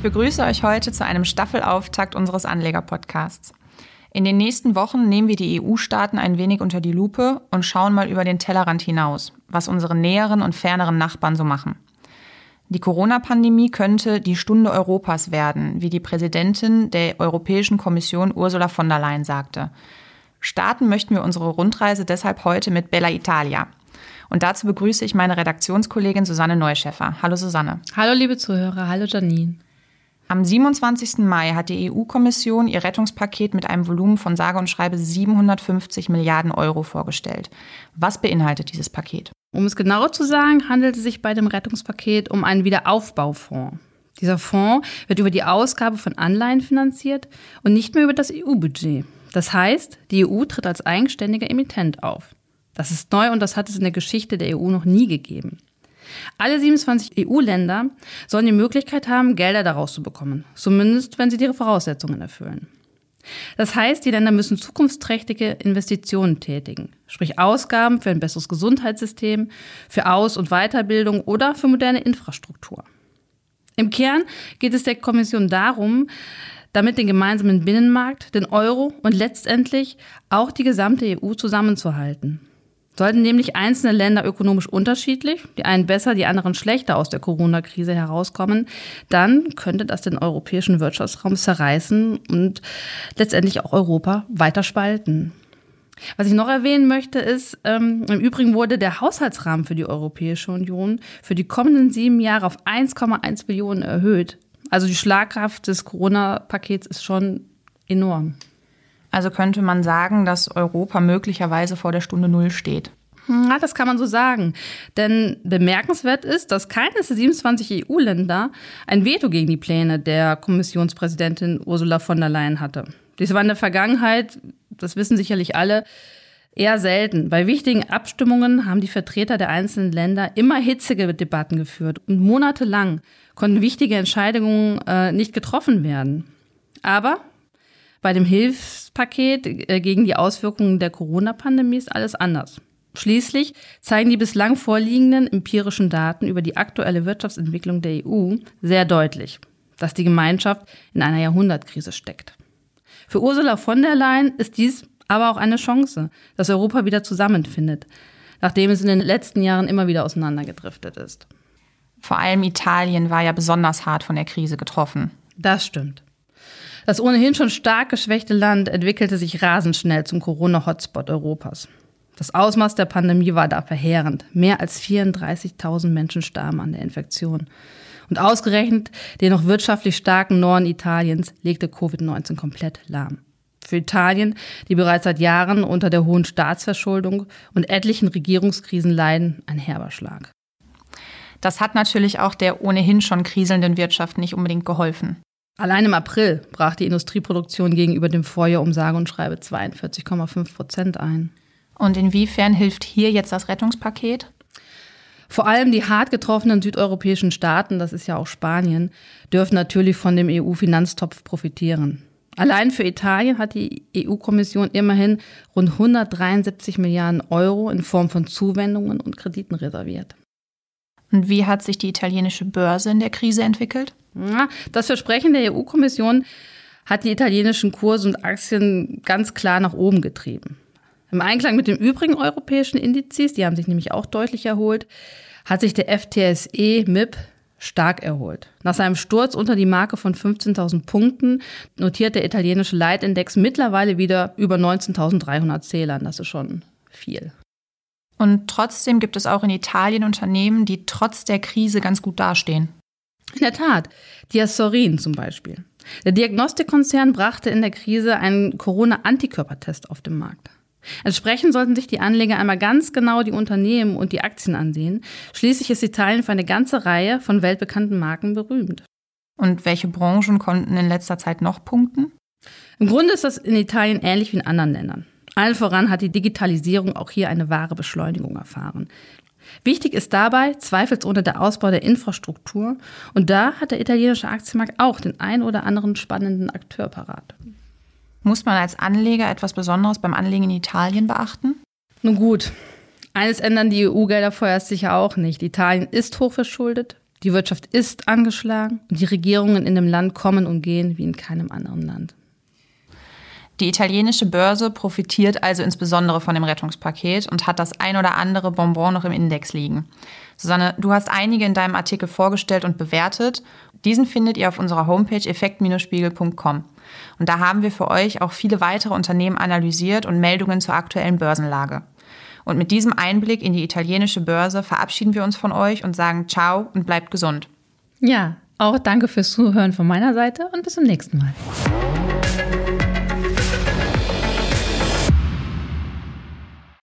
Ich begrüße euch heute zu einem Staffelauftakt unseres Anleger-Podcasts. In den nächsten Wochen nehmen wir die EU-Staaten ein wenig unter die Lupe und schauen mal über den Tellerrand hinaus, was unsere näheren und ferneren Nachbarn so machen. Die Corona-Pandemie könnte die Stunde Europas werden, wie die Präsidentin der Europäischen Kommission Ursula von der Leyen sagte. Starten möchten wir unsere Rundreise deshalb heute mit Bella Italia. Und dazu begrüße ich meine Redaktionskollegin Susanne Neuschäffer. Hallo Susanne. Hallo liebe Zuhörer, hallo Janine. Am 27. Mai hat die EU-Kommission ihr Rettungspaket mit einem Volumen von sage und schreibe 750 Milliarden Euro vorgestellt. Was beinhaltet dieses Paket? Um es genauer zu sagen, handelt es sich bei dem Rettungspaket um einen Wiederaufbaufonds. Dieser Fonds wird über die Ausgabe von Anleihen finanziert und nicht mehr über das EU-Budget. Das heißt, die EU tritt als eigenständiger Emittent auf. Das ist neu und das hat es in der Geschichte der EU noch nie gegeben. Alle 27 EU-Länder sollen die Möglichkeit haben, Gelder daraus zu bekommen, zumindest wenn sie ihre Voraussetzungen erfüllen. Das heißt, die Länder müssen zukunftsträchtige Investitionen tätigen, sprich Ausgaben für ein besseres Gesundheitssystem, für Aus- und Weiterbildung oder für moderne Infrastruktur. Im Kern geht es der Kommission darum, damit den gemeinsamen Binnenmarkt, den Euro und letztendlich auch die gesamte EU zusammenzuhalten. Sollten nämlich einzelne Länder ökonomisch unterschiedlich, die einen besser, die anderen schlechter aus der Corona-Krise herauskommen, dann könnte das den europäischen Wirtschaftsraum zerreißen und letztendlich auch Europa weiter spalten. Was ich noch erwähnen möchte, ist, ähm, im Übrigen wurde der Haushaltsrahmen für die Europäische Union für die kommenden sieben Jahre auf 1,1 Billionen erhöht. Also die Schlagkraft des Corona-Pakets ist schon enorm. Also könnte man sagen, dass Europa möglicherweise vor der Stunde Null steht. Ja, das kann man so sagen. Denn bemerkenswert ist, dass keines der 27 EU-Länder ein Veto gegen die Pläne der Kommissionspräsidentin Ursula von der Leyen hatte. Dies war in der Vergangenheit, das wissen sicherlich alle, eher selten. Bei wichtigen Abstimmungen haben die Vertreter der einzelnen Länder immer hitzige Debatten geführt und monatelang konnten wichtige Entscheidungen äh, nicht getroffen werden. Aber bei dem Hilfspaket äh, gegen die Auswirkungen der Corona-Pandemie ist alles anders. Schließlich zeigen die bislang vorliegenden empirischen Daten über die aktuelle Wirtschaftsentwicklung der EU sehr deutlich, dass die Gemeinschaft in einer Jahrhundertkrise steckt. Für Ursula von der Leyen ist dies aber auch eine Chance, dass Europa wieder zusammenfindet, nachdem es in den letzten Jahren immer wieder auseinandergedriftet ist. Vor allem Italien war ja besonders hart von der Krise getroffen. Das stimmt. Das ohnehin schon stark geschwächte Land entwickelte sich rasend schnell zum Corona-Hotspot Europas. Das Ausmaß der Pandemie war da verheerend. Mehr als 34.000 Menschen starben an der Infektion. Und ausgerechnet den noch wirtschaftlich starken Norden Italiens legte Covid-19 komplett lahm. Für Italien, die bereits seit Jahren unter der hohen Staatsverschuldung und etlichen Regierungskrisen leiden, ein herber Schlag. Das hat natürlich auch der ohnehin schon kriselnden Wirtschaft nicht unbedingt geholfen. Allein im April brach die Industrieproduktion gegenüber dem Vorjahr um sage und schreibe 42,5 Prozent ein. Und inwiefern hilft hier jetzt das Rettungspaket? Vor allem die hart getroffenen südeuropäischen Staaten, das ist ja auch Spanien, dürfen natürlich von dem EU-Finanztopf profitieren. Allein für Italien hat die EU-Kommission immerhin rund 173 Milliarden Euro in Form von Zuwendungen und Krediten reserviert. Und wie hat sich die italienische Börse in der Krise entwickelt? Das Versprechen der EU-Kommission hat die italienischen Kurse und Aktien ganz klar nach oben getrieben. Im Einklang mit den übrigen europäischen Indizes, die haben sich nämlich auch deutlich erholt, hat sich der FTSE MIP stark erholt. Nach seinem Sturz unter die Marke von 15.000 Punkten notiert der italienische Leitindex mittlerweile wieder über 19.300 Zählern. Das ist schon viel. Und trotzdem gibt es auch in Italien Unternehmen, die trotz der Krise ganz gut dastehen. In der Tat, Diasorin zum Beispiel. Der Diagnostikkonzern brachte in der Krise einen Corona-Antikörpertest auf den Markt. Entsprechend sollten sich die Anleger einmal ganz genau die Unternehmen und die Aktien ansehen. Schließlich ist Italien für eine ganze Reihe von weltbekannten Marken berühmt. Und welche Branchen konnten in letzter Zeit noch punkten? Im Grunde ist das in Italien ähnlich wie in anderen Ländern. Allen voran hat die Digitalisierung auch hier eine wahre Beschleunigung erfahren. Wichtig ist dabei zweifelsohne der Ausbau der Infrastruktur und da hat der italienische Aktienmarkt auch den ein oder anderen spannenden Akteur parat. Muss man als Anleger etwas Besonderes beim Anlegen in Italien beachten? Nun gut, eines ändern die EU-Gelder vorerst sicher auch nicht. Italien ist hochverschuldet, Die Wirtschaft ist angeschlagen und die Regierungen in dem Land kommen und gehen wie in keinem anderen Land. Die italienische Börse profitiert also insbesondere von dem Rettungspaket und hat das ein oder andere Bonbon noch im Index liegen. Susanne, du hast einige in deinem Artikel vorgestellt und bewertet. Diesen findet ihr auf unserer Homepage effekt-spiegel.com. Und da haben wir für euch auch viele weitere Unternehmen analysiert und Meldungen zur aktuellen Börsenlage. Und mit diesem Einblick in die italienische Börse verabschieden wir uns von euch und sagen Ciao und bleibt gesund. Ja, auch danke fürs Zuhören von meiner Seite und bis zum nächsten Mal.